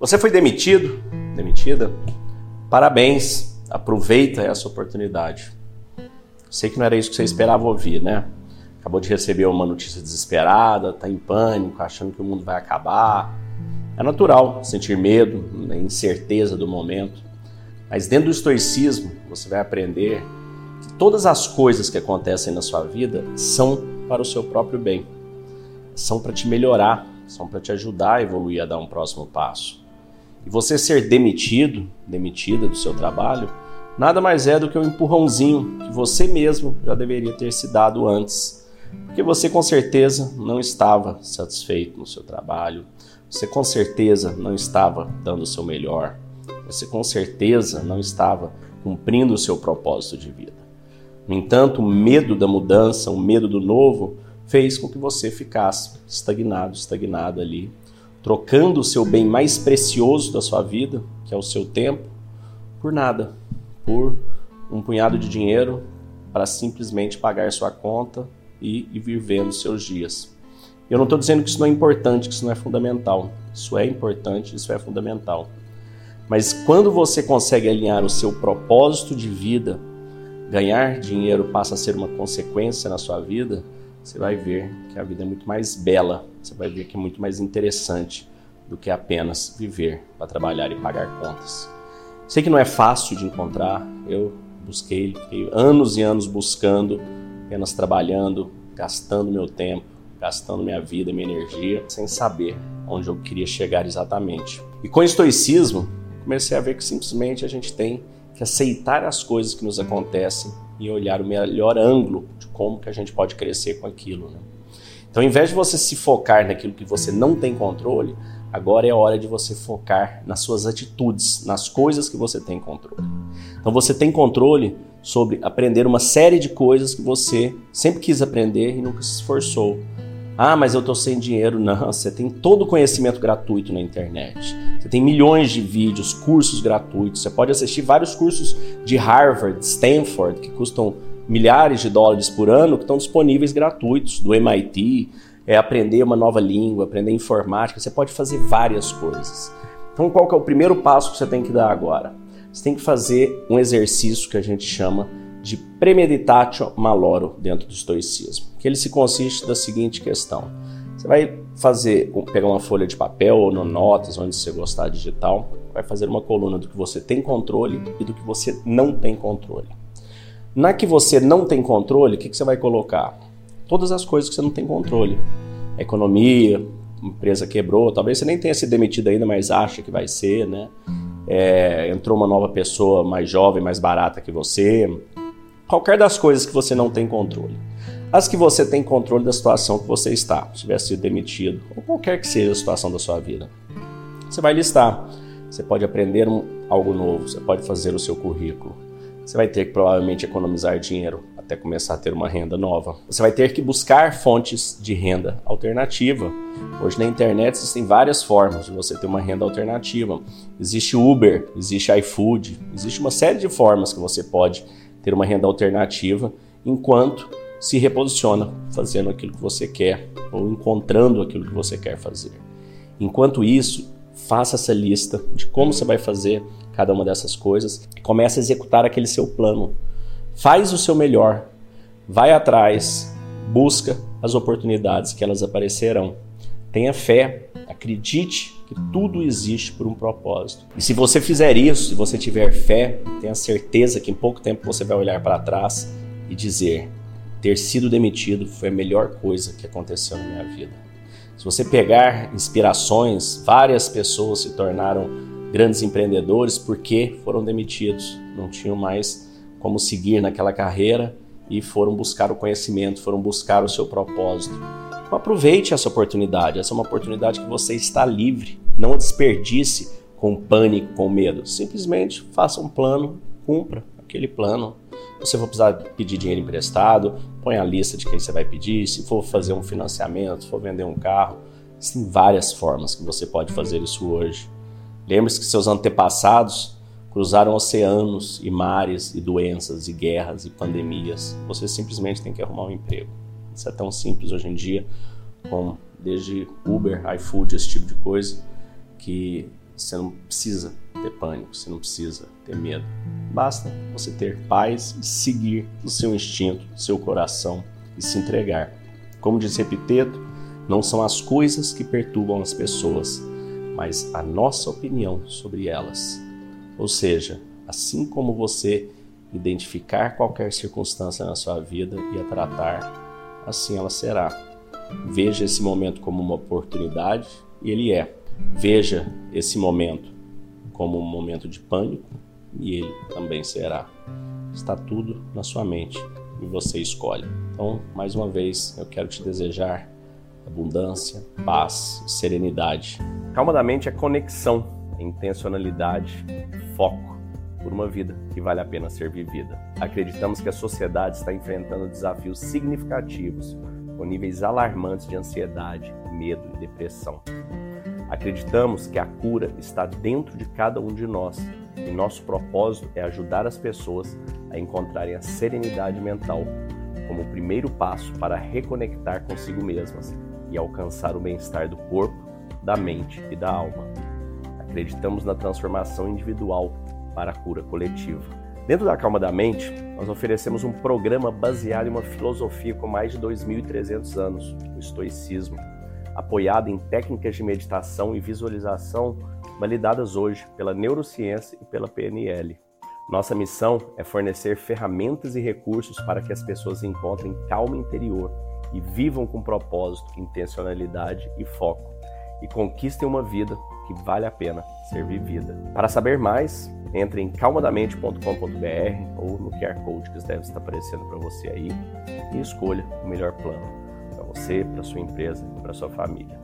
Você foi demitido? Demitida? Parabéns, aproveita essa oportunidade. Sei que não era isso que você esperava ouvir, né? Acabou de receber uma notícia desesperada, está em pânico, achando que o mundo vai acabar. É natural sentir medo, né, incerteza do momento. Mas dentro do estoicismo, você vai aprender que todas as coisas que acontecem na sua vida são para o seu próprio bem. São para te melhorar, são para te ajudar a evoluir a dar um próximo passo. E você ser demitido, demitida do seu trabalho, nada mais é do que um empurrãozinho que você mesmo já deveria ter se dado antes. Porque você com certeza não estava satisfeito no seu trabalho, você com certeza não estava dando o seu melhor, você com certeza não estava cumprindo o seu propósito de vida. No entanto, o medo da mudança, o medo do novo, fez com que você ficasse estagnado, estagnado ali, trocando o seu bem mais precioso da sua vida, que é o seu tempo, por nada, por um punhado de dinheiro para simplesmente pagar sua conta e ir vivendo seus dias. Eu não estou dizendo que isso não é importante, que isso não é fundamental. Isso é importante, isso é fundamental. Mas quando você consegue alinhar o seu propósito de vida, ganhar dinheiro passa a ser uma consequência na sua vida, você vai ver que a vida é muito mais bela, você vai ver que é muito mais interessante do que apenas viver para trabalhar e pagar contas. Sei que não é fácil de encontrar, eu busquei, fiquei anos e anos buscando, apenas trabalhando, gastando meu tempo, gastando minha vida, minha energia, sem saber onde eu queria chegar exatamente. E com o estoicismo, comecei a ver que simplesmente a gente tem que aceitar as coisas que nos acontecem e olhar o melhor ângulo de como que a gente pode crescer com aquilo. Né? Então, ao invés de você se focar naquilo que você não tem controle, agora é a hora de você focar nas suas atitudes, nas coisas que você tem controle. Então, você tem controle sobre aprender uma série de coisas que você sempre quis aprender e nunca se esforçou. Ah, mas eu estou sem dinheiro. Não, você tem todo o conhecimento gratuito na internet. Você tem milhões de vídeos, cursos gratuitos. Você pode assistir vários cursos de Harvard, Stanford, que custam milhares de dólares por ano, que estão disponíveis gratuitos, do MIT. É aprender uma nova língua, aprender informática. Você pode fazer várias coisas. Então, qual que é o primeiro passo que você tem que dar agora? Você tem que fazer um exercício que a gente chama de premeditatio maloro dentro do estoicismo, que ele se consiste da seguinte questão: você vai fazer, pegar uma folha de papel ou no notas, onde você gostar digital, vai fazer uma coluna do que você tem controle e do que você não tem controle. Na que você não tem controle, o que, que você vai colocar? Todas as coisas que você não tem controle. economia, empresa quebrou, talvez você nem tenha sido demitido ainda, mas acha que vai ser, né? É, entrou uma nova pessoa mais jovem, mais barata que você, qualquer das coisas que você não tem controle. As que você tem controle da situação que você está, se tiver sido demitido, ou qualquer que seja a situação da sua vida. Você vai listar. Você pode aprender um, algo novo, você pode fazer o seu currículo. Você vai ter que provavelmente economizar dinheiro até começar a ter uma renda nova. Você vai ter que buscar fontes de renda alternativa. Hoje na internet existem várias formas de você ter uma renda alternativa. Existe Uber, existe iFood, existe uma série de formas que você pode ter uma renda alternativa, enquanto se reposiciona fazendo aquilo que você quer ou encontrando aquilo que você quer fazer. Enquanto isso, faça essa lista de como você vai fazer cada uma dessas coisas comece a executar aquele seu plano. Faz o seu melhor, vai atrás, busca as oportunidades que elas aparecerão. Tenha fé, acredite que tudo existe por um propósito. E se você fizer isso, se você tiver fé, tenha certeza que em pouco tempo você vai olhar para trás e dizer: ter sido demitido foi a melhor coisa que aconteceu na minha vida. Se você pegar inspirações, várias pessoas se tornaram grandes empreendedores porque foram demitidos, não tinham mais como seguir naquela carreira e foram buscar o conhecimento, foram buscar o seu propósito. Então, aproveite essa oportunidade. Essa é uma oportunidade que você está livre. Não desperdice com pânico, com medo. Simplesmente faça um plano, cumpra aquele plano. Você for precisar pedir dinheiro emprestado, põe a lista de quem você vai pedir. Se for fazer um financiamento, se for vender um carro, existem várias formas que você pode fazer isso hoje. Lembre-se que seus antepassados cruzaram oceanos e mares e doenças e guerras e pandemias. Você simplesmente tem que arrumar um emprego. Isso é tão simples hoje em dia, com desde Uber, iFood, esse tipo de coisa, que Você não precisa ter pânico, você não precisa ter medo. Basta você ter paz e seguir o seu instinto, o seu coração e se entregar. Como disse Epiteto, não são as coisas que perturbam as pessoas, mas a nossa opinião sobre elas. Ou seja, assim como você identificar qualquer circunstância na sua vida e a tratar, assim ela será. Veja esse momento como uma oportunidade e ele é. Veja esse momento como um momento de pânico e ele também será. Está tudo na sua mente e você escolhe. Então, mais uma vez, eu quero te desejar abundância, paz serenidade. Calma da mente é conexão, é intencionalidade, foco por uma vida que vale a pena ser vivida. Acreditamos que a sociedade está enfrentando desafios significativos, com níveis alarmantes de ansiedade, medo e depressão. Acreditamos que a cura está dentro de cada um de nós e nosso propósito é ajudar as pessoas a encontrarem a serenidade mental como o primeiro passo para reconectar consigo mesmas e alcançar o bem-estar do corpo, da mente e da alma. Acreditamos na transformação individual para a cura coletiva. Dentro da Calma da Mente, nós oferecemos um programa baseado em uma filosofia com mais de 2.300 anos, o estoicismo, apoiado em técnicas de meditação e visualização validadas hoje pela neurociência e pela PNL. Nossa missão é fornecer ferramentas e recursos para que as pessoas encontrem calma interior e vivam com propósito, intencionalidade e foco e conquistem uma vida que vale a pena ser vivida. Para saber mais, entre em calmadamente.com.br ou no QR Code que deve estar aparecendo para você aí e escolha o melhor plano você, para sua empresa e para sua família.